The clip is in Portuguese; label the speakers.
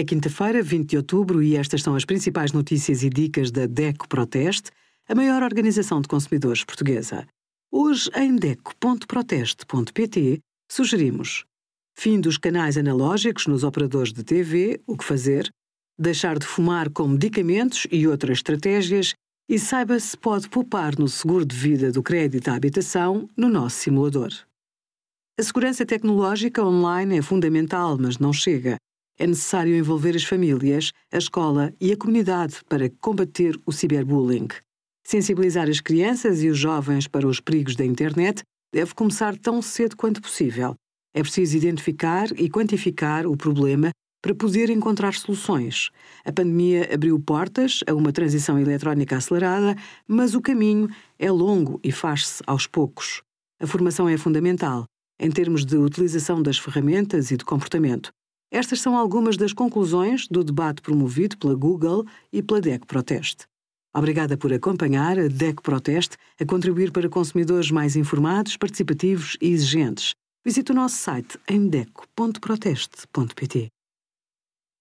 Speaker 1: É quinta-feira, 20 de outubro, e estas são as principais notícias e dicas da DECO Proteste, a maior organização de consumidores portuguesa. Hoje, em DECO.proteste.pt, sugerimos fim dos canais analógicos nos operadores de TV, o que fazer, deixar de fumar com medicamentos e outras estratégias e saiba se pode poupar no seguro de vida do crédito à habitação no nosso simulador. A segurança tecnológica online é fundamental, mas não chega é necessário envolver as famílias, a escola e a comunidade para combater o ciberbullying. Sensibilizar as crianças e os jovens para os perigos da internet deve começar tão cedo quanto possível. É preciso identificar e quantificar o problema para poder encontrar soluções. A pandemia abriu portas a uma transição eletrónica acelerada, mas o caminho é longo e faz-se aos poucos. A formação é fundamental, em termos de utilização das ferramentas e de comportamento. Estas são algumas das conclusões do debate promovido pela Google e pela DEC Proteste. Obrigada por acompanhar a DEC Proteste a contribuir para consumidores mais informados, participativos e exigentes. Visite o nosso site em deco.proteste.pt.